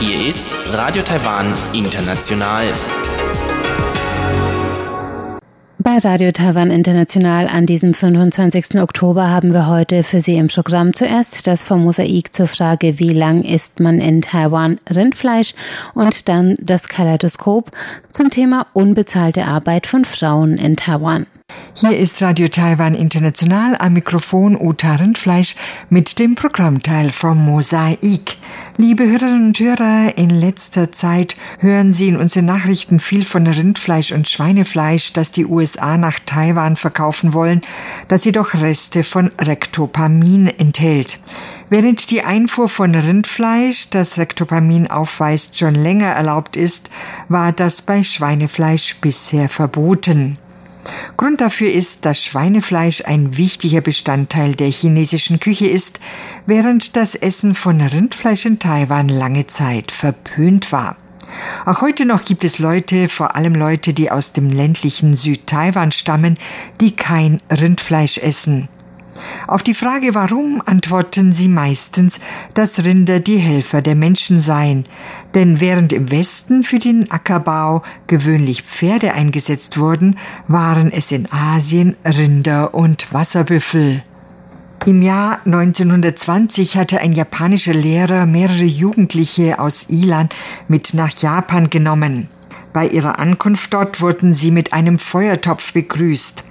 Hier ist Radio Taiwan International. Bei Radio Taiwan International an diesem 25. Oktober haben wir heute für Sie im Programm zuerst das vom Mosaik zur Frage, wie lang isst man in Taiwan Rindfleisch und dann das Kaleidoskop zum Thema unbezahlte Arbeit von Frauen in Taiwan. Hier ist Radio Taiwan International am Mikrofon Uta Rindfleisch mit dem Programmteil vom Mosaik. Liebe Hörerinnen und Hörer, in letzter Zeit hören Sie in unseren Nachrichten viel von Rindfleisch und Schweinefleisch, das die USA nach Taiwan verkaufen wollen, das jedoch Reste von Rektopamin enthält. Während die Einfuhr von Rindfleisch, das Rektopamin aufweist, schon länger erlaubt ist, war das bei Schweinefleisch bisher verboten. Grund dafür ist, dass Schweinefleisch ein wichtiger Bestandteil der chinesischen Küche ist, während das Essen von Rindfleisch in Taiwan lange Zeit verpönt war. Auch heute noch gibt es Leute, vor allem Leute, die aus dem ländlichen Südtaiwan stammen, die kein Rindfleisch essen. Auf die Frage warum antworten sie meistens, dass Rinder die Helfer der Menschen seien, denn während im Westen für den Ackerbau gewöhnlich Pferde eingesetzt wurden, waren es in Asien Rinder und Wasserbüffel. Im Jahr 1920 hatte ein japanischer Lehrer mehrere Jugendliche aus Ilan mit nach Japan genommen. Bei ihrer Ankunft dort wurden sie mit einem Feuertopf begrüßt.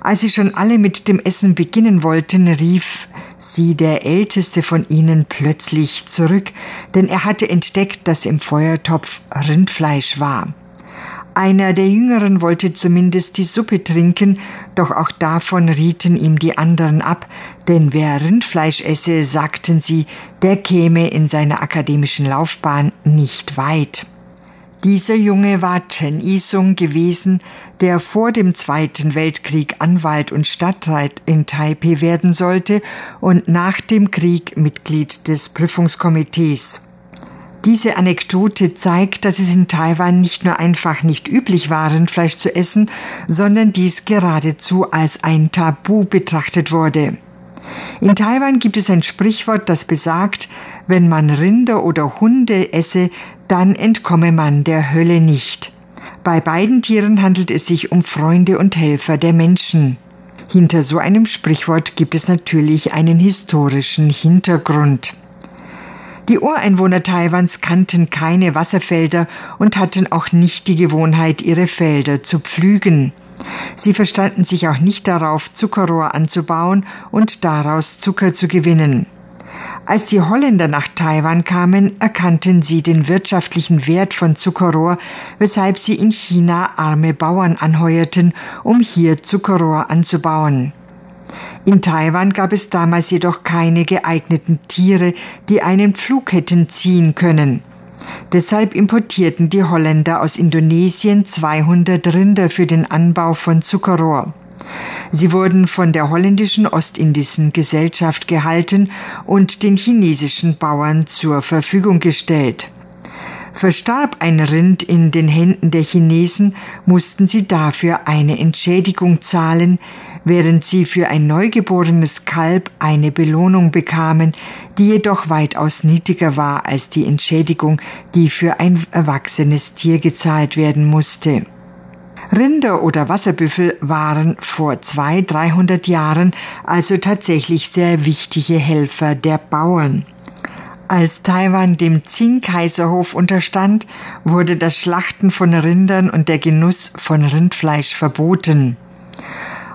Als sie schon alle mit dem Essen beginnen wollten, rief sie der älteste von ihnen plötzlich zurück, denn er hatte entdeckt, dass im Feuertopf Rindfleisch war. Einer der Jüngeren wollte zumindest die Suppe trinken, doch auch davon rieten ihm die anderen ab, denn wer Rindfleisch esse, sagten sie, der käme in seiner akademischen Laufbahn nicht weit. Dieser Junge war Chen Isung gewesen, der vor dem Zweiten Weltkrieg Anwalt und Stadtrat in Taipei werden sollte und nach dem Krieg Mitglied des Prüfungskomitees. Diese Anekdote zeigt, dass es in Taiwan nicht nur einfach nicht üblich war, Rindfleisch zu essen, sondern dies geradezu als ein Tabu betrachtet wurde. In Taiwan gibt es ein Sprichwort, das besagt, wenn man Rinder oder Hunde esse, dann entkomme man der Hölle nicht. Bei beiden Tieren handelt es sich um Freunde und Helfer der Menschen. Hinter so einem Sprichwort gibt es natürlich einen historischen Hintergrund. Die Ureinwohner Taiwans kannten keine Wasserfelder und hatten auch nicht die Gewohnheit, ihre Felder zu pflügen. Sie verstanden sich auch nicht darauf, Zuckerrohr anzubauen und daraus Zucker zu gewinnen. Als die Holländer nach Taiwan kamen, erkannten sie den wirtschaftlichen Wert von Zuckerrohr, weshalb sie in China arme Bauern anheuerten, um hier Zuckerrohr anzubauen. In Taiwan gab es damals jedoch keine geeigneten Tiere, die einen Pflug hätten ziehen können. Deshalb importierten die Holländer aus Indonesien 200 Rinder für den Anbau von Zuckerrohr. Sie wurden von der holländischen Ostindischen Gesellschaft gehalten und den chinesischen Bauern zur Verfügung gestellt. Verstarb ein Rind in den Händen der Chinesen, mussten sie dafür eine Entschädigung zahlen, während sie für ein neugeborenes Kalb eine Belohnung bekamen, die jedoch weitaus niedriger war als die Entschädigung, die für ein erwachsenes Tier gezahlt werden musste. Rinder oder Wasserbüffel waren vor zwei, dreihundert Jahren also tatsächlich sehr wichtige Helfer der Bauern. Als Taiwan dem Qing-Kaiserhof unterstand, wurde das Schlachten von Rindern und der Genuss von Rindfleisch verboten.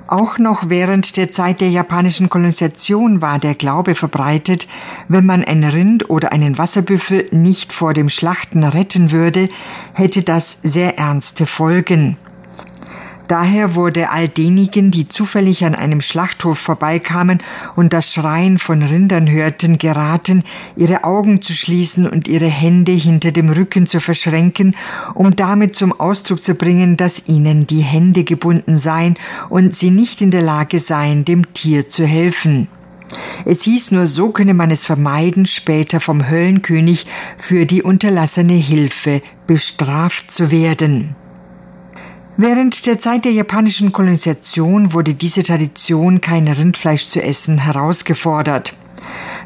Auch noch während der Zeit der japanischen Kolonisation war der Glaube verbreitet, wenn man ein Rind oder einen Wasserbüffel nicht vor dem Schlachten retten würde, hätte das sehr ernste Folgen. Daher wurde all denjenigen, die zufällig an einem Schlachthof vorbeikamen und das Schreien von Rindern hörten, geraten, ihre Augen zu schließen und ihre Hände hinter dem Rücken zu verschränken, um damit zum Ausdruck zu bringen, dass ihnen die Hände gebunden seien und sie nicht in der Lage seien, dem Tier zu helfen. Es hieß nur, so könne man es vermeiden, später vom Höllenkönig für die unterlassene Hilfe bestraft zu werden. Während der Zeit der japanischen Kolonisation wurde diese Tradition, kein Rindfleisch zu essen, herausgefordert.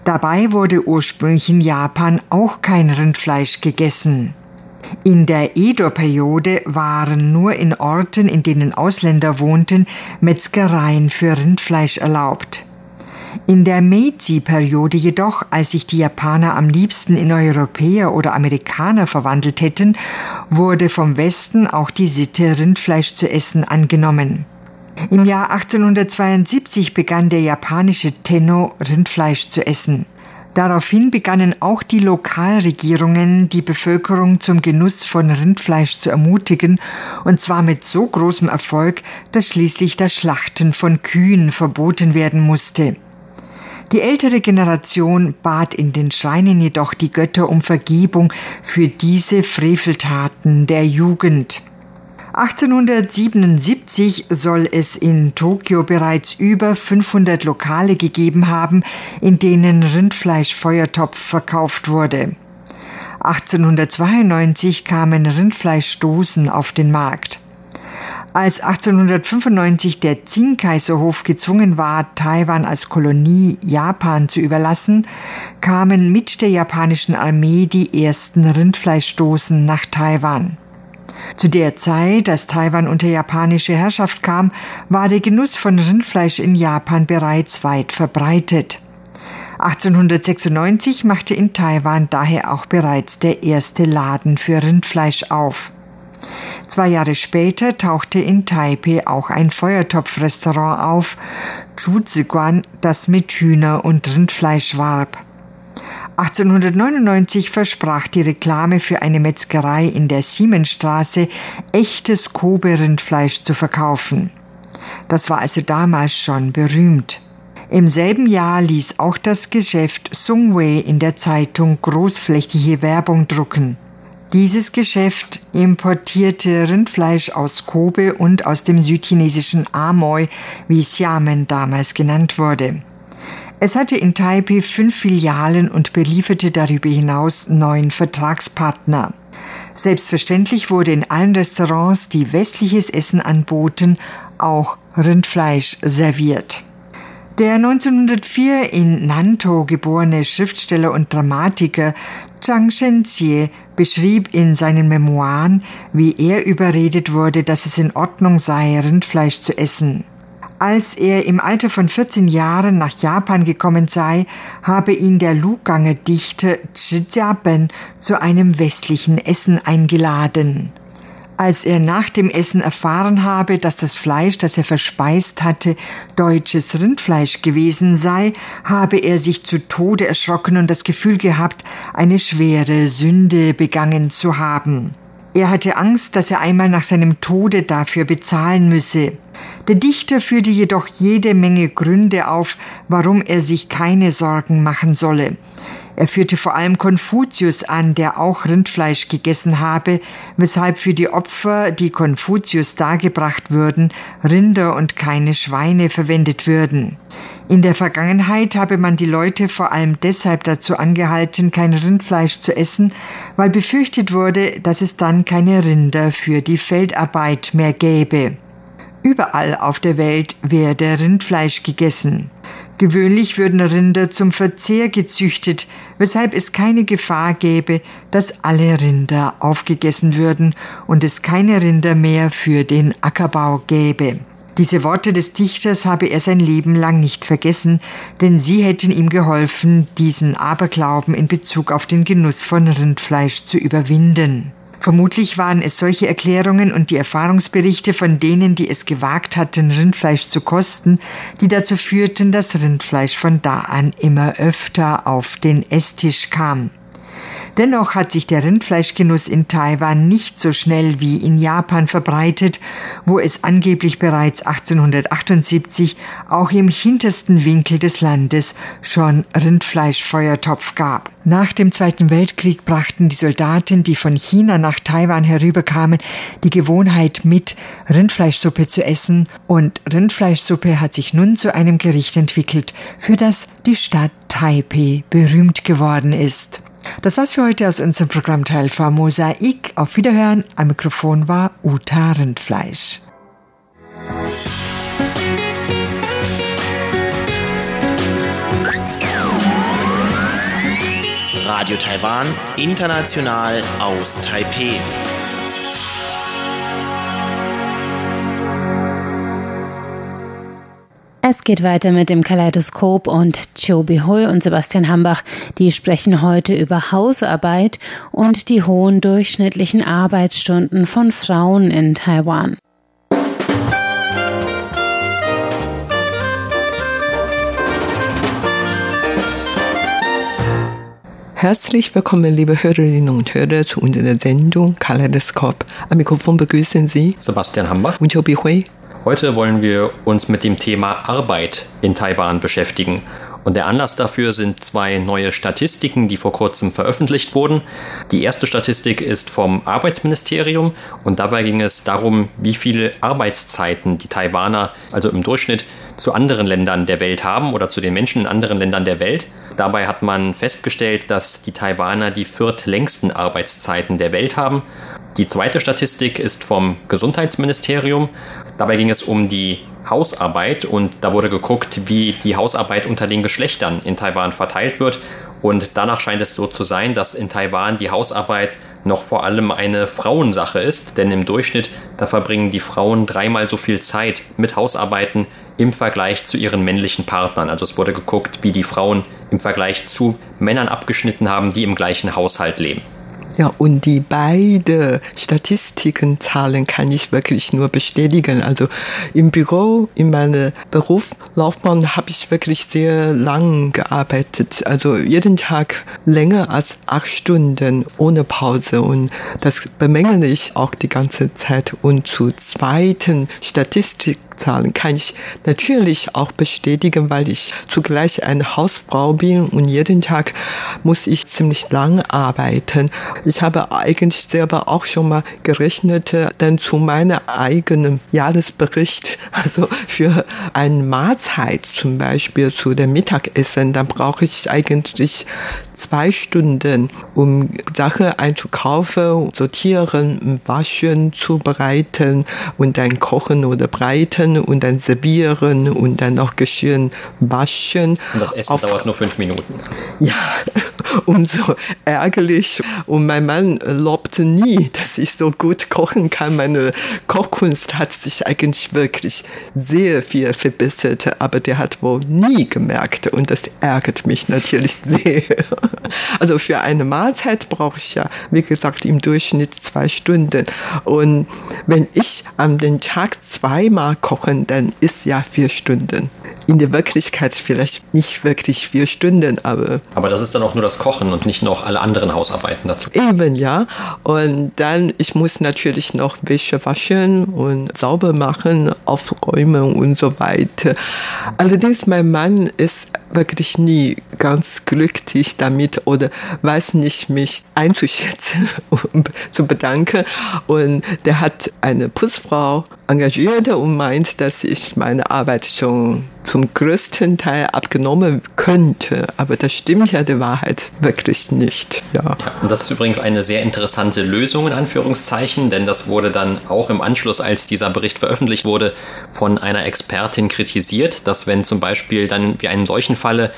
Dabei wurde ursprünglich in Japan auch kein Rindfleisch gegessen. In der Edo-Periode waren nur in Orten, in denen Ausländer wohnten, Metzgereien für Rindfleisch erlaubt. In der Meiji-Periode jedoch, als sich die Japaner am liebsten in Europäer oder Amerikaner verwandelt hätten, wurde vom Westen auch die Sitte, Rindfleisch zu essen, angenommen. Im Jahr 1872 begann der japanische Tenno Rindfleisch zu essen. Daraufhin begannen auch die Lokalregierungen, die Bevölkerung zum Genuss von Rindfleisch zu ermutigen, und zwar mit so großem Erfolg, dass schließlich das Schlachten von Kühen verboten werden musste. Die ältere Generation bat in den Schreinen jedoch die Götter um Vergebung für diese Freveltaten der Jugend. 1877 soll es in Tokio bereits über 500 Lokale gegeben haben, in denen Rindfleischfeuertopf verkauft wurde. 1892 kamen Rindfleischdosen auf den Markt. Als 1895 der Qing-Kaiserhof gezwungen war, Taiwan als Kolonie Japan zu überlassen, kamen mit der japanischen Armee die ersten Rindfleischdosen nach Taiwan. Zu der Zeit, als Taiwan unter japanische Herrschaft kam, war der Genuss von Rindfleisch in Japan bereits weit verbreitet. 1896 machte in Taiwan daher auch bereits der erste Laden für Rindfleisch auf. Zwei Jahre später tauchte in Taipei auch ein Feuertopfrestaurant auf, Zhuziguan, das mit Hühner und Rindfleisch warb. 1899 versprach die Reklame für eine Metzgerei in der Siemensstraße, echtes Kobe-Rindfleisch zu verkaufen. Das war also damals schon berühmt. Im selben Jahr ließ auch das Geschäft Sungwei in der Zeitung großflächige Werbung drucken. Dieses Geschäft importierte Rindfleisch aus Kobe und aus dem südchinesischen Amoy, wie Xiamen damals genannt wurde. Es hatte in Taipei fünf Filialen und belieferte darüber hinaus neun Vertragspartner. Selbstverständlich wurde in allen Restaurants, die westliches Essen anboten, auch Rindfleisch serviert. Der 1904 in Nantou geborene Schriftsteller und Dramatiker Zhang Shenjie beschrieb in seinen Memoiren, wie er überredet wurde, dass es in Ordnung sei, Rindfleisch zu essen. Als er im Alter von 14 Jahren nach Japan gekommen sei, habe ihn der Luganger Dichter Zhi Jiaben zu einem westlichen Essen eingeladen. Als er nach dem Essen erfahren habe, dass das Fleisch, das er verspeist hatte, deutsches Rindfleisch gewesen sei, habe er sich zu Tode erschrocken und das Gefühl gehabt, eine schwere Sünde begangen zu haben. Er hatte Angst, dass er einmal nach seinem Tode dafür bezahlen müsse. Der Dichter führte jedoch jede Menge Gründe auf, warum er sich keine Sorgen machen solle. Er führte vor allem Konfuzius an, der auch Rindfleisch gegessen habe, weshalb für die Opfer, die Konfuzius dargebracht würden, Rinder und keine Schweine verwendet würden. In der Vergangenheit habe man die Leute vor allem deshalb dazu angehalten, kein Rindfleisch zu essen, weil befürchtet wurde, dass es dann keine Rinder für die Feldarbeit mehr gäbe. Überall auf der Welt werde Rindfleisch gegessen. Gewöhnlich würden Rinder zum Verzehr gezüchtet, weshalb es keine Gefahr gäbe, dass alle Rinder aufgegessen würden und es keine Rinder mehr für den Ackerbau gäbe. Diese Worte des Dichters habe er sein Leben lang nicht vergessen, denn sie hätten ihm geholfen, diesen Aberglauben in Bezug auf den Genuss von Rindfleisch zu überwinden. Vermutlich waren es solche Erklärungen und die Erfahrungsberichte von denen, die es gewagt hatten, Rindfleisch zu kosten, die dazu führten, dass Rindfleisch von da an immer öfter auf den Esstisch kam. Dennoch hat sich der Rindfleischgenuss in Taiwan nicht so schnell wie in Japan verbreitet, wo es angeblich bereits 1878 auch im hintersten Winkel des Landes schon Rindfleischfeuertopf gab. Nach dem Zweiten Weltkrieg brachten die Soldaten, die von China nach Taiwan herüberkamen, die Gewohnheit mit, Rindfleischsuppe zu essen, und Rindfleischsuppe hat sich nun zu einem Gericht entwickelt, für das die Stadt Taipei berühmt geworden ist. Das war's für heute aus unserem Programmteil von Mosaik. Auf Wiederhören. Am Mikrofon war Uta Rindfleisch. Radio Taiwan, international aus Taipeh. Es geht weiter mit dem Kaleidoskop und Chobi Hui und Sebastian Hambach, die sprechen heute über Hausarbeit und die hohen durchschnittlichen Arbeitsstunden von Frauen in Taiwan. Herzlich willkommen, liebe Hörerinnen und Hörer, zu unserer Sendung Kaleidoskop. Am Mikrofon begrüßen Sie Sebastian Hambach und Chobi Hui. Heute wollen wir uns mit dem Thema Arbeit in Taiwan beschäftigen. Und der Anlass dafür sind zwei neue Statistiken, die vor kurzem veröffentlicht wurden. Die erste Statistik ist vom Arbeitsministerium und dabei ging es darum, wie viele Arbeitszeiten die Taiwaner, also im Durchschnitt, zu anderen Ländern der Welt haben oder zu den Menschen in anderen Ländern der Welt. Dabei hat man festgestellt, dass die Taiwaner die viertlängsten Arbeitszeiten der Welt haben. Die zweite Statistik ist vom Gesundheitsministerium. Dabei ging es um die Hausarbeit und da wurde geguckt, wie die Hausarbeit unter den Geschlechtern in Taiwan verteilt wird. Und danach scheint es so zu sein, dass in Taiwan die Hausarbeit noch vor allem eine Frauensache ist, denn im Durchschnitt da verbringen die Frauen dreimal so viel Zeit mit Hausarbeiten im Vergleich zu ihren männlichen Partnern. Also es wurde geguckt, wie die Frauen im Vergleich zu Männern abgeschnitten haben, die im gleichen Haushalt leben. Ja, und die beiden Statistiken, Zahlen kann ich wirklich nur bestätigen. Also im Büro, in meiner Berufslaufbahn habe ich wirklich sehr lang gearbeitet. Also jeden Tag länger als acht Stunden ohne Pause. Und das bemängele ich auch die ganze Zeit. Und zu zweiten Statistik Zahlen kann ich natürlich auch bestätigen, weil ich zugleich eine Hausfrau bin und jeden Tag muss ich ziemlich lang arbeiten. Ich habe eigentlich selber auch schon mal gerechnet, denn zu meinem eigenen Jahresbericht, also für eine Mahlzeit zum Beispiel zu dem Mittagessen, dann brauche ich eigentlich zwei Stunden, um Sachen einzukaufen, sortieren, waschen, zubereiten und dann kochen oder breiten und dann servieren und dann noch Geschirr waschen. Und das Essen Auf, dauert nur fünf Minuten. Ja, umso ärgerlich. Und mein Mann lobte nie, dass ich so gut kochen kann. Meine Kochkunst hat sich eigentlich wirklich sehr viel verbessert, aber der hat wohl nie gemerkt und das ärgert mich natürlich sehr. Also für eine Mahlzeit brauche ich ja, wie gesagt, im Durchschnitt zwei Stunden. Und wenn ich an den Tag zweimal koche, dann ist ja vier Stunden in der Wirklichkeit vielleicht nicht wirklich vier Stunden, aber. Aber das ist dann auch nur das Kochen und nicht noch alle anderen Hausarbeiten dazu. Eben, ja. Und dann, ich muss natürlich noch Wäsche waschen und sauber machen, aufräumen und so weiter. Allerdings, mein Mann ist wirklich nie ganz glücklich damit oder weiß nicht, mich einzuschätzen und zu bedanken. Und der hat eine Putzfrau engagiert und meint, dass ich meine Arbeit schon zum größten Teil abgenommen könnte. Aber das stimmt ja der Wahrheit wirklich nicht. Ja. ja. und das ist übrigens eine sehr interessante Lösung in Anführungszeichen, denn das wurde dann auch im Anschluss, als dieser Bericht veröffentlicht wurde, von einer Expertin kritisiert, dass wenn zum Beispiel dann wie einen solchen Falle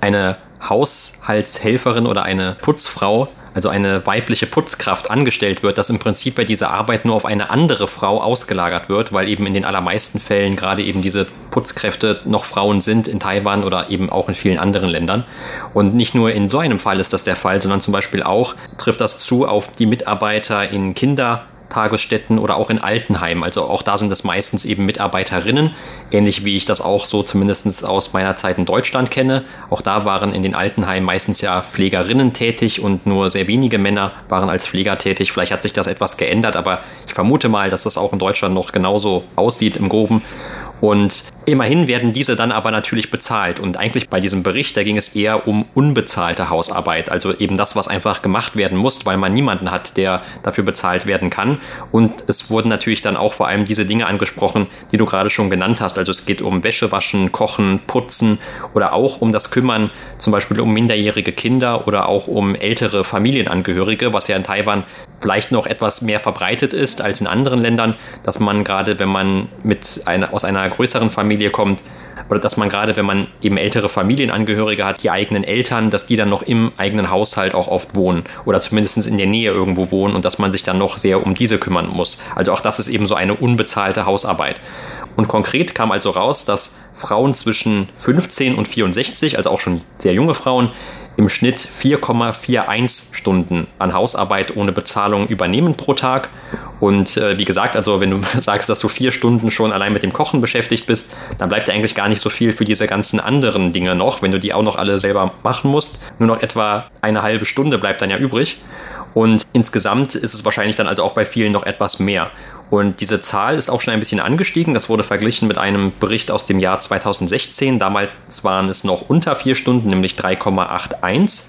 eine Haushaltshelferin oder eine Putzfrau also eine weibliche Putzkraft angestellt wird, dass im Prinzip bei dieser Arbeit nur auf eine andere Frau ausgelagert wird, weil eben in den allermeisten Fällen gerade eben diese Putzkräfte noch Frauen sind in Taiwan oder eben auch in vielen anderen Ländern. Und nicht nur in so einem Fall ist das der Fall, sondern zum Beispiel auch trifft das zu auf die Mitarbeiter in Kinder- Tagesstätten oder auch in Altenheimen. Also auch da sind es meistens eben Mitarbeiterinnen, ähnlich wie ich das auch so zumindest aus meiner Zeit in Deutschland kenne. Auch da waren in den Altenheimen meistens ja Pflegerinnen tätig und nur sehr wenige Männer waren als Pfleger tätig. Vielleicht hat sich das etwas geändert, aber ich vermute mal, dass das auch in Deutschland noch genauso aussieht im Groben. Und Immerhin werden diese dann aber natürlich bezahlt. Und eigentlich bei diesem Bericht, da ging es eher um unbezahlte Hausarbeit. Also eben das, was einfach gemacht werden muss, weil man niemanden hat, der dafür bezahlt werden kann. Und es wurden natürlich dann auch vor allem diese Dinge angesprochen, die du gerade schon genannt hast. Also es geht um Wäsche waschen, kochen, putzen oder auch um das Kümmern, zum Beispiel um minderjährige Kinder oder auch um ältere Familienangehörige, was ja in Taiwan vielleicht noch etwas mehr verbreitet ist als in anderen Ländern, dass man gerade, wenn man mit einer, aus einer größeren Familie kommt, oder dass man gerade, wenn man eben ältere Familienangehörige hat, die eigenen Eltern, dass die dann noch im eigenen Haushalt auch oft wohnen oder zumindest in der Nähe irgendwo wohnen und dass man sich dann noch sehr um diese kümmern muss. Also auch das ist eben so eine unbezahlte Hausarbeit. Und konkret kam also raus, dass Frauen zwischen 15 und 64, also auch schon sehr junge Frauen, im Schnitt 4,41 Stunden an Hausarbeit ohne Bezahlung übernehmen pro Tag. Und äh, wie gesagt, also wenn du sagst, dass du vier Stunden schon allein mit dem Kochen beschäftigt bist, dann bleibt ja eigentlich gar nicht so viel für diese ganzen anderen Dinge noch, wenn du die auch noch alle selber machen musst. Nur noch etwa eine halbe Stunde bleibt dann ja übrig. Und insgesamt ist es wahrscheinlich dann also auch bei vielen noch etwas mehr. Und diese Zahl ist auch schon ein bisschen angestiegen. Das wurde verglichen mit einem Bericht aus dem Jahr 2016. Damals waren es noch unter vier Stunden, nämlich 3,81.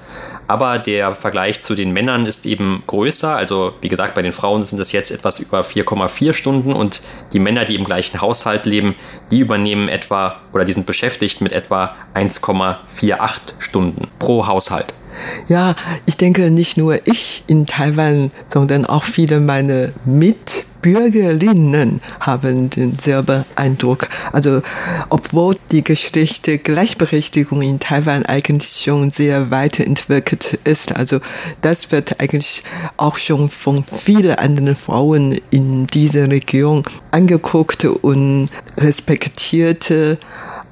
Aber der Vergleich zu den Männern ist eben größer. Also wie gesagt, bei den Frauen sind es jetzt etwas über 4,4 Stunden und die Männer, die im gleichen Haushalt leben, die übernehmen etwa oder die sind beschäftigt mit etwa 1,48 Stunden pro Haushalt. Ja, ich denke nicht nur ich in Taiwan, sondern auch viele meiner Mitbürgerinnen haben denselben Eindruck. Also, obwohl die Geschlechter Gleichberechtigung in Taiwan eigentlich schon sehr weiterentwickelt ist, also das wird eigentlich auch schon von vielen anderen Frauen in dieser Region angeguckt und respektiert.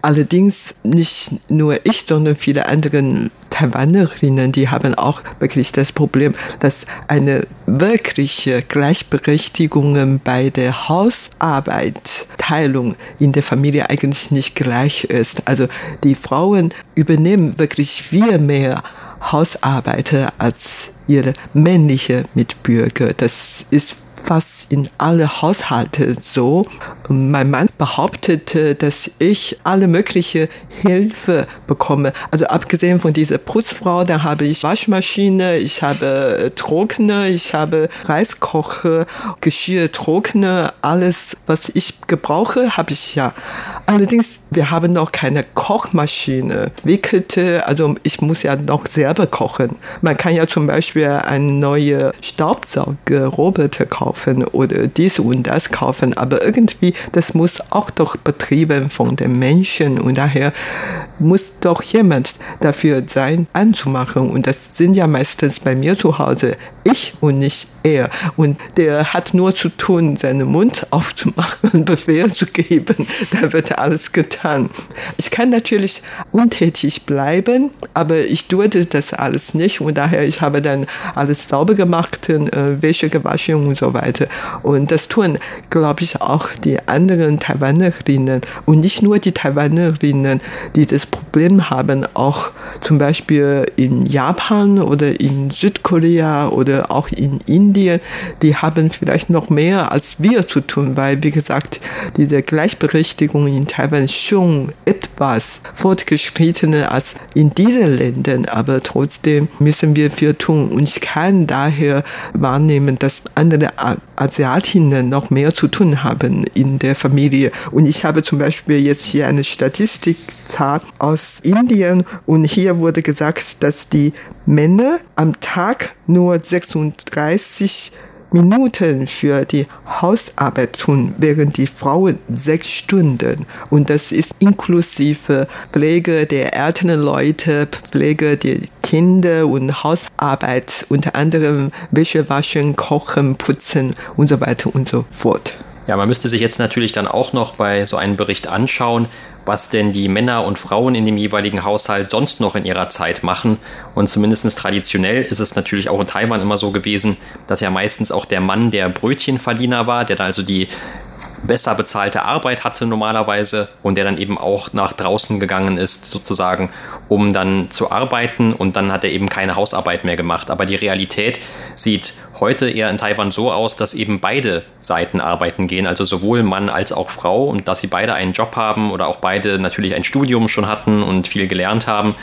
Allerdings nicht nur ich, sondern viele andere Taiwanerinnen, die haben auch wirklich das Problem, dass eine wirkliche Gleichberechtigung bei der Hausarbeitteilung in der Familie eigentlich nicht gleich ist. Also die Frauen übernehmen wirklich viel mehr Hausarbeiter als ihre männliche Mitbürger. Das ist fast in alle Haushalte so. Mein Mann behauptete, dass ich alle mögliche Hilfe bekomme. Also abgesehen von dieser Putzfrau, da habe ich Waschmaschine, ich habe Trockner, ich habe Reiskocher, Geschirr, Trockner, alles, was ich gebrauche, habe ich ja. Allerdings, wir haben noch keine Kochmaschine. Wickelte, also ich muss ja noch selber kochen. Man kann ja zum Beispiel eine neue Staubsaugerroboter kaufen kaufen oder dies und das kaufen, aber irgendwie, das muss auch doch betrieben von den Menschen. Und daher muss doch jemand dafür sein, anzumachen. Und das sind ja meistens bei mir zu Hause ich und nicht er. Und der hat nur zu tun, seinen Mund aufzumachen Befehl zu geben, da wird alles getan. Ich kann natürlich untätig bleiben, aber ich durfte das alles nicht. Und daher ich habe dann alles sauber gemacht, äh, Wäsche gewaschen und so weiter weiter. Und das tun, glaube ich, auch die anderen Taiwanerinnen und nicht nur die Taiwanerinnen, die das Problem haben, auch zum Beispiel in Japan oder in Südkorea oder auch in Indien, die haben vielleicht noch mehr als wir zu tun, weil, wie gesagt, diese Gleichberechtigung in Taiwan schon etwas fortgeschrittener als in diesen Ländern, aber trotzdem müssen wir viel tun. Und ich kann daher wahrnehmen, dass andere Asiatinnen noch mehr zu tun haben in der Familie. Und ich habe zum Beispiel jetzt hier eine Statistikzahl aus Indien und hier wurde gesagt, dass die Männer am Tag nur 36 Minuten für die Hausarbeit tun, während die Frauen sechs Stunden. Und das ist inklusive Pflege der älteren Leute, Pflege der Kinder und Hausarbeit, unter anderem Wäsche waschen, kochen, putzen und so weiter und so fort. Ja, man müsste sich jetzt natürlich dann auch noch bei so einem Bericht anschauen, was denn die Männer und Frauen in dem jeweiligen Haushalt sonst noch in ihrer Zeit machen. Und zumindest traditionell ist es natürlich auch in Taiwan immer so gewesen, dass ja meistens auch der Mann der Brötchenverdiener war, der da also die besser bezahlte Arbeit hatte normalerweise und der dann eben auch nach draußen gegangen ist, sozusagen, um dann zu arbeiten und dann hat er eben keine Hausarbeit mehr gemacht. Aber die Realität sieht heute eher in Taiwan so aus, dass eben beide Seiten arbeiten gehen, also sowohl Mann als auch Frau und dass sie beide einen Job haben oder auch beide natürlich ein Studium schon hatten und viel gelernt haben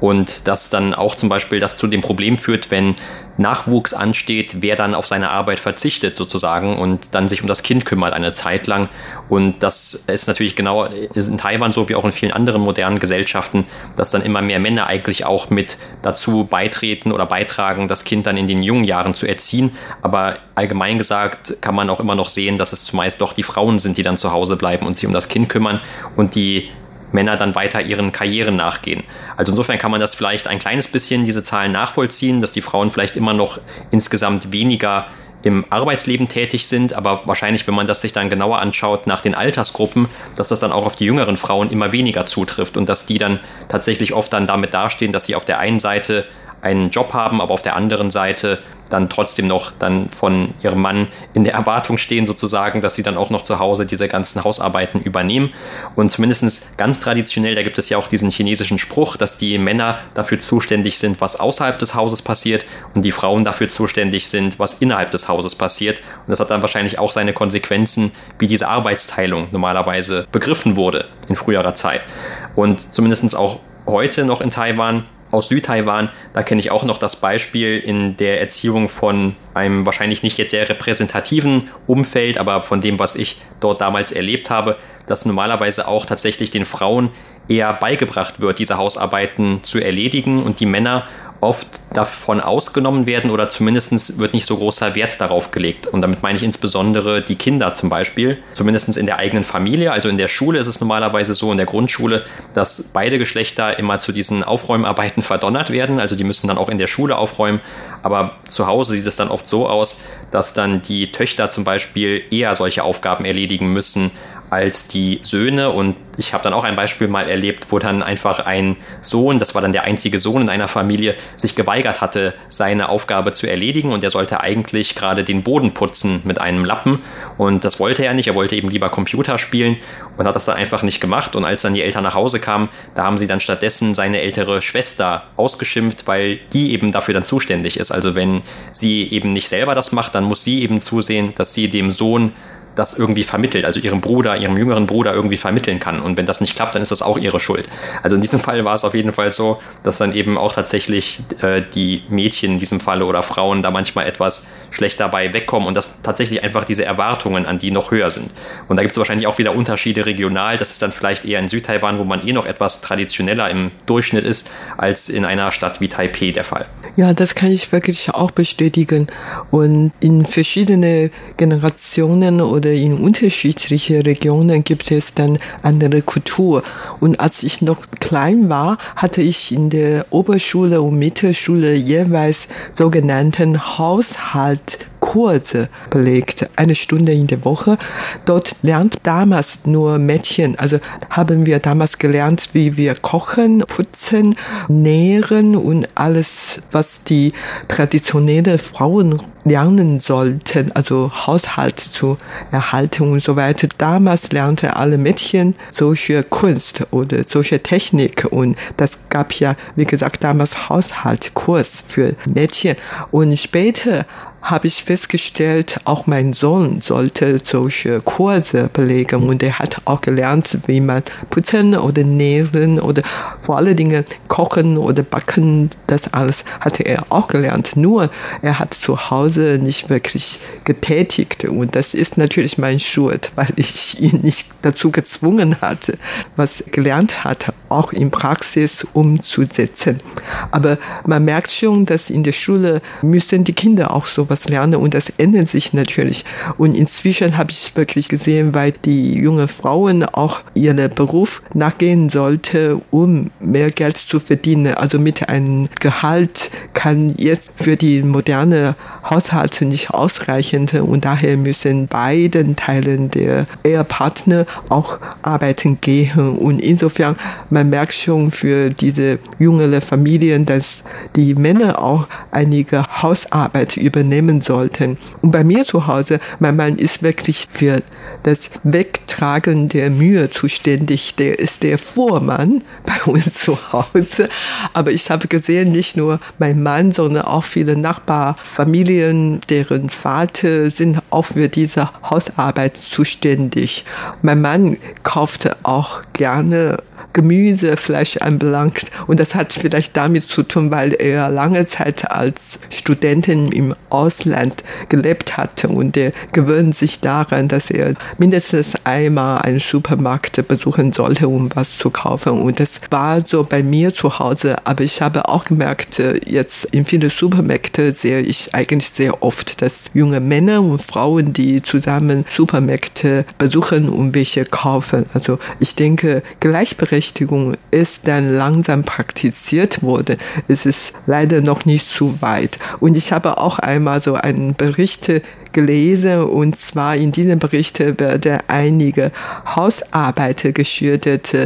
und dass dann auch zum Beispiel das zu dem Problem führt, wenn Nachwuchs ansteht, wer dann auf seine Arbeit verzichtet sozusagen und dann sich um das Kind kümmert eine Zeit lang. Und das ist natürlich genau in Taiwan so wie auch in vielen anderen modernen Gesellschaften, dass dann immer mehr Männer eigentlich auch mit dazu beitreten oder beitragen, das Kind dann in den jungen Jahren zu erziehen. Aber allgemein gesagt kann man auch immer noch sehen, dass es zumeist doch die Frauen sind, die dann zu Hause bleiben und sich um das Kind kümmern und die Männer dann weiter ihren Karrieren nachgehen. Also insofern kann man das vielleicht ein kleines bisschen, diese Zahlen nachvollziehen, dass die Frauen vielleicht immer noch insgesamt weniger im Arbeitsleben tätig sind, aber wahrscheinlich, wenn man das sich dann genauer anschaut nach den Altersgruppen, dass das dann auch auf die jüngeren Frauen immer weniger zutrifft und dass die dann tatsächlich oft dann damit dastehen, dass sie auf der einen Seite einen Job haben, aber auf der anderen Seite dann trotzdem noch dann von ihrem Mann in der Erwartung stehen, sozusagen, dass sie dann auch noch zu Hause diese ganzen Hausarbeiten übernehmen. Und zumindest ganz traditionell, da gibt es ja auch diesen chinesischen Spruch, dass die Männer dafür zuständig sind, was außerhalb des Hauses passiert und die Frauen dafür zuständig sind, was innerhalb des Hauses passiert. Und das hat dann wahrscheinlich auch seine Konsequenzen, wie diese Arbeitsteilung normalerweise begriffen wurde in früherer Zeit. Und zumindest auch heute noch in Taiwan aus Südtaiwan, da kenne ich auch noch das Beispiel in der Erziehung von einem wahrscheinlich nicht jetzt sehr repräsentativen Umfeld, aber von dem, was ich dort damals erlebt habe, dass normalerweise auch tatsächlich den Frauen eher beigebracht wird, diese Hausarbeiten zu erledigen und die Männer oft davon ausgenommen werden oder zumindest wird nicht so großer Wert darauf gelegt. Und damit meine ich insbesondere die Kinder zum Beispiel, zumindest in der eigenen Familie. Also in der Schule ist es normalerweise so, in der Grundschule, dass beide Geschlechter immer zu diesen Aufräumarbeiten verdonnert werden. Also die müssen dann auch in der Schule aufräumen. Aber zu Hause sieht es dann oft so aus, dass dann die Töchter zum Beispiel eher solche Aufgaben erledigen müssen als die Söhne. Und ich habe dann auch ein Beispiel mal erlebt, wo dann einfach ein Sohn, das war dann der einzige Sohn in einer Familie, sich geweigert hatte, seine Aufgabe zu erledigen. Und er sollte eigentlich gerade den Boden putzen mit einem Lappen. Und das wollte er nicht. Er wollte eben lieber Computer spielen und hat das dann einfach nicht gemacht. Und als dann die Eltern nach Hause kamen, da haben sie dann stattdessen seine ältere Schwester ausgeschimpft, weil die eben dafür dann zuständig ist. Also wenn sie eben nicht selber das macht, dann muss sie eben zusehen, dass sie dem Sohn das irgendwie vermittelt, also ihrem Bruder, ihrem jüngeren Bruder irgendwie vermitteln kann. Und wenn das nicht klappt, dann ist das auch ihre Schuld. Also in diesem Fall war es auf jeden Fall so, dass dann eben auch tatsächlich äh, die Mädchen in diesem Falle oder Frauen da manchmal etwas schlechter bei wegkommen und dass tatsächlich einfach diese Erwartungen an die noch höher sind. Und da gibt es wahrscheinlich auch wieder Unterschiede regional. Das ist dann vielleicht eher in Südtaiwan, wo man eh noch etwas traditioneller im Durchschnitt ist, als in einer Stadt wie Taipei der Fall. Ja, das kann ich wirklich auch bestätigen. Und in verschiedene Generationen oder in unterschiedliche Regionen gibt es dann andere Kultur. Und als ich noch klein war, hatte ich in der Oberschule und Mittelschule jeweils sogenannten Haushalt Kurse belegt, eine Stunde in der Woche. Dort lernt damals nur Mädchen, also haben wir damals gelernt, wie wir kochen, putzen, nähren und alles, was die traditionelle Frauen lernen sollten, also Haushalt zu erhalten und so weiter. Damals lernte alle Mädchen solche Kunst oder solche Technik und das gab ja, wie gesagt, damals Haushaltkurs für Mädchen und später habe ich festgestellt, auch mein Sohn sollte solche Kurse belegen. Und er hat auch gelernt, wie man putzen oder nähen oder vor allen Dingen kochen oder backen, das alles hatte er auch gelernt. Nur er hat zu Hause nicht wirklich getätigt. Und das ist natürlich mein Schuld, weil ich ihn nicht dazu gezwungen hatte, was gelernt hat, auch in Praxis umzusetzen. Aber man merkt schon, dass in der Schule müssen die Kinder auch so was lernen und das ändert sich natürlich. Und inzwischen habe ich wirklich gesehen, weil die jungen Frauen auch ihren Beruf nachgehen sollte, um mehr Geld zu verdienen. Also mit einem Gehalt kann jetzt für die moderne Haushalte nicht ausreichen und daher müssen beiden Teilen der Ehepartner auch arbeiten gehen. Und insofern, man man merkt schon für diese jüngere Familien, dass die Männer auch einige Hausarbeit übernehmen sollten. Und bei mir zu Hause, mein Mann ist wirklich für das Wegtragen der Mühe zuständig. Der ist der Vormann bei uns zu Hause. Aber ich habe gesehen, nicht nur mein Mann, sondern auch viele Nachbarfamilien, deren Vater sind auch für diese Hausarbeit zuständig. Mein Mann kaufte auch gerne Gemüse, Fleisch anbelangt. Und das hat vielleicht damit zu tun, weil er lange Zeit als Studentin im Ausland gelebt hatte und er gewöhnt sich daran, dass er mindestens einmal einen Supermarkt besuchen sollte, um was zu kaufen. Und das war so bei mir zu Hause. Aber ich habe auch gemerkt, jetzt in vielen Supermärkten sehe ich eigentlich sehr oft, dass junge Männer und Frauen, die zusammen Supermärkte besuchen und welche kaufen. Also ich denke, Gleichberechtigung Gleichberechtigung ist dann langsam praktiziert worden. Es ist leider noch nicht zu weit. Und ich habe auch einmal so einen Bericht gelesen und zwar in diesem Bericht werden einige Hausarbeiter geschildert,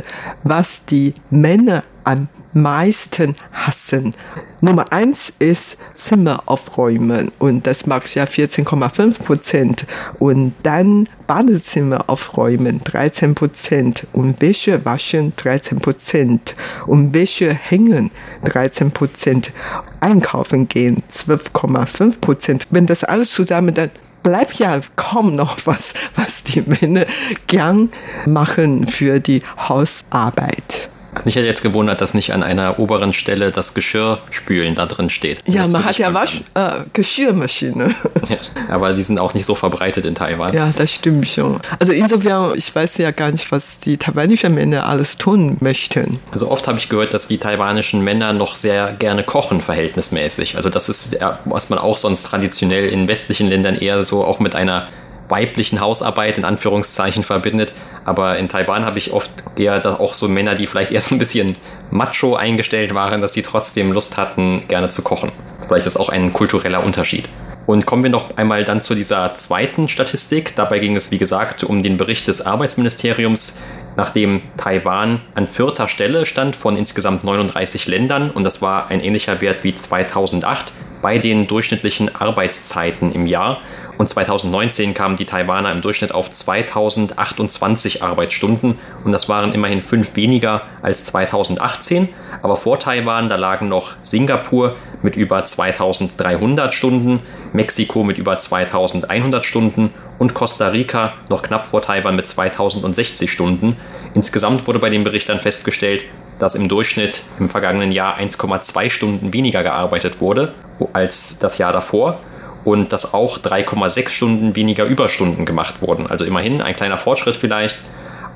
was die Männer am meisten hassen. Nummer eins ist Zimmer aufräumen. Und das macht ja 14,5 Prozent. Und dann Badezimmer aufräumen 13 Prozent. Und Wäsche waschen 13 Prozent. Und Wäsche hängen 13 Prozent, einkaufen gehen 12,5 Prozent. Wenn das alles zusammen dann bleibt ja kaum noch was, was die Männer gern machen für die Hausarbeit. Mich hätte jetzt gewundert, dass nicht an einer oberen Stelle das Geschirrspülen da drin steht. Ja, das man hat ja Wasch, äh, Geschirrmaschine. Ja, aber die sind auch nicht so verbreitet in Taiwan. Ja, das stimmt schon. Also insofern, ich weiß ja gar nicht, was die taiwanischen Männer alles tun möchten. Also oft habe ich gehört, dass die taiwanischen Männer noch sehr gerne kochen, verhältnismäßig. Also das ist, was man auch sonst traditionell in westlichen Ländern eher so auch mit einer weiblichen Hausarbeit in Anführungszeichen verbindet. Aber in Taiwan habe ich oft eher auch so Männer, die vielleicht eher so ein bisschen macho eingestellt waren, dass sie trotzdem Lust hatten, gerne zu kochen. Vielleicht ist das auch ein kultureller Unterschied. Und kommen wir noch einmal dann zu dieser zweiten Statistik. Dabei ging es, wie gesagt, um den Bericht des Arbeitsministeriums, nachdem Taiwan an vierter Stelle stand von insgesamt 39 Ländern. Und das war ein ähnlicher Wert wie 2008 bei den durchschnittlichen Arbeitszeiten im Jahr. Und 2019 kamen die Taiwaner im Durchschnitt auf 2028 Arbeitsstunden und das waren immerhin fünf weniger als 2018. Aber vor Taiwan, da lagen noch Singapur mit über 2300 Stunden, Mexiko mit über 2100 Stunden und Costa Rica noch knapp vor Taiwan mit 2060 Stunden. Insgesamt wurde bei dem Bericht dann festgestellt, dass im Durchschnitt im vergangenen Jahr 1,2 Stunden weniger gearbeitet wurde als das Jahr davor und dass auch 3,6 Stunden weniger Überstunden gemacht wurden. Also immerhin ein kleiner Fortschritt vielleicht,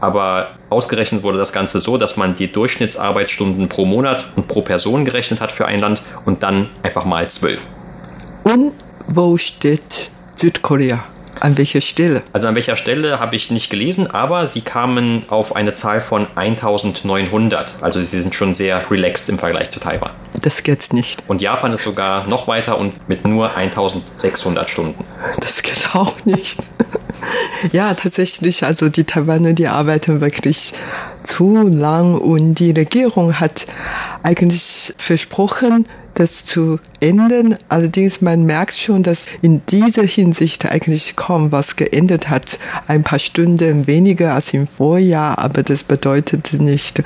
aber ausgerechnet wurde das Ganze so, dass man die Durchschnittsarbeitsstunden pro Monat und pro Person gerechnet hat für ein Land und dann einfach mal zwölf. Und wo steht Südkorea? An welcher Stelle? Also an welcher Stelle habe ich nicht gelesen, aber sie kamen auf eine Zahl von 1900. Also sie sind schon sehr relaxed im Vergleich zu Taiwan. Das geht nicht. Und Japan ist sogar noch weiter und mit nur 1600 Stunden. Das geht auch nicht. Ja, tatsächlich, also die Taiwaner, die arbeiten wirklich zu lang und die Regierung hat eigentlich versprochen, das zu ändern. Allerdings, man merkt schon, dass in dieser Hinsicht eigentlich kaum was geändert hat. Ein paar Stunden weniger als im Vorjahr, aber das bedeutet nicht.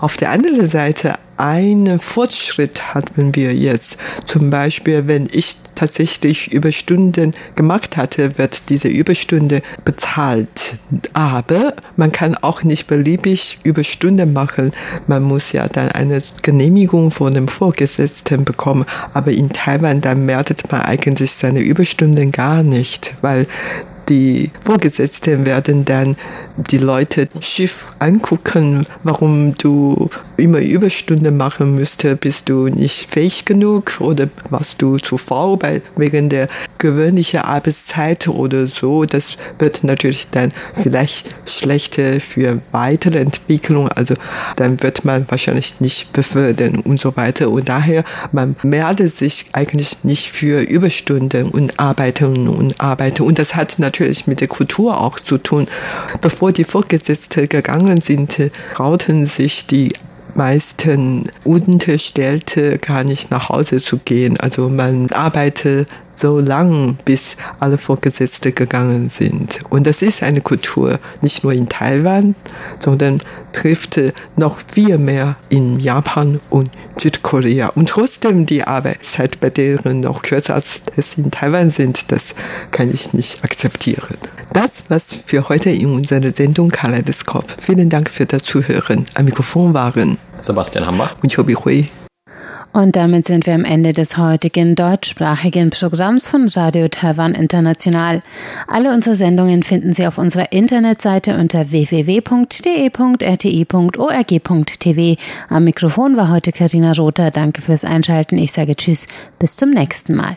Auf der anderen Seite, einen Fortschritt hatten wir jetzt. Zum Beispiel, wenn ich tatsächlich Überstunden gemacht hatte, wird diese Überstunde bezahlt. Aber man kann auch nicht beliebig Überstunden machen. Man muss ja dann eine Genehmigung von dem Vorgesetzten bekommen. Aber in Taiwan, da merkt man eigentlich seine Überstunden gar nicht, weil die Vorgesetzten werden dann die Leute schief angucken, warum du immer Überstunden machen müsstest, bist du nicht fähig genug oder warst du zu faul bei, wegen der gewöhnlichen Arbeitszeit oder so. Das wird natürlich dann vielleicht schlechter für weitere Entwicklung. Also dann wird man wahrscheinlich nicht befördern und so weiter. Und daher, man meldet sich eigentlich nicht für Überstunden und Arbeiten und Arbeiten. Und das hat natürlich mit der Kultur auch zu tun. Bevor die Vorgesetzten gegangen sind, trauten sich die meisten Unterstellte gar nicht nach Hause zu gehen. Also man arbeitet so lang, bis alle Vorgesetzte gegangen sind. Und das ist eine Kultur, nicht nur in Taiwan, sondern trifft noch viel mehr in Japan und Südkorea. Und trotzdem die Arbeitszeit bei deren noch kürzer als es in Taiwan sind, das kann ich nicht akzeptieren. Das was für heute in unserer Sendung Kaleidoskop. Vielen Dank für das Zuhören. Am Mikrofon waren Sebastian Hammer und Chobi Hui. Und damit sind wir am Ende des heutigen deutschsprachigen Programms von Radio Taiwan International. Alle unsere Sendungen finden Sie auf unserer Internetseite unter www.de.rti.org.tv. Am Mikrofon war heute Karina Rother. Danke fürs Einschalten. Ich sage Tschüss. Bis zum nächsten Mal.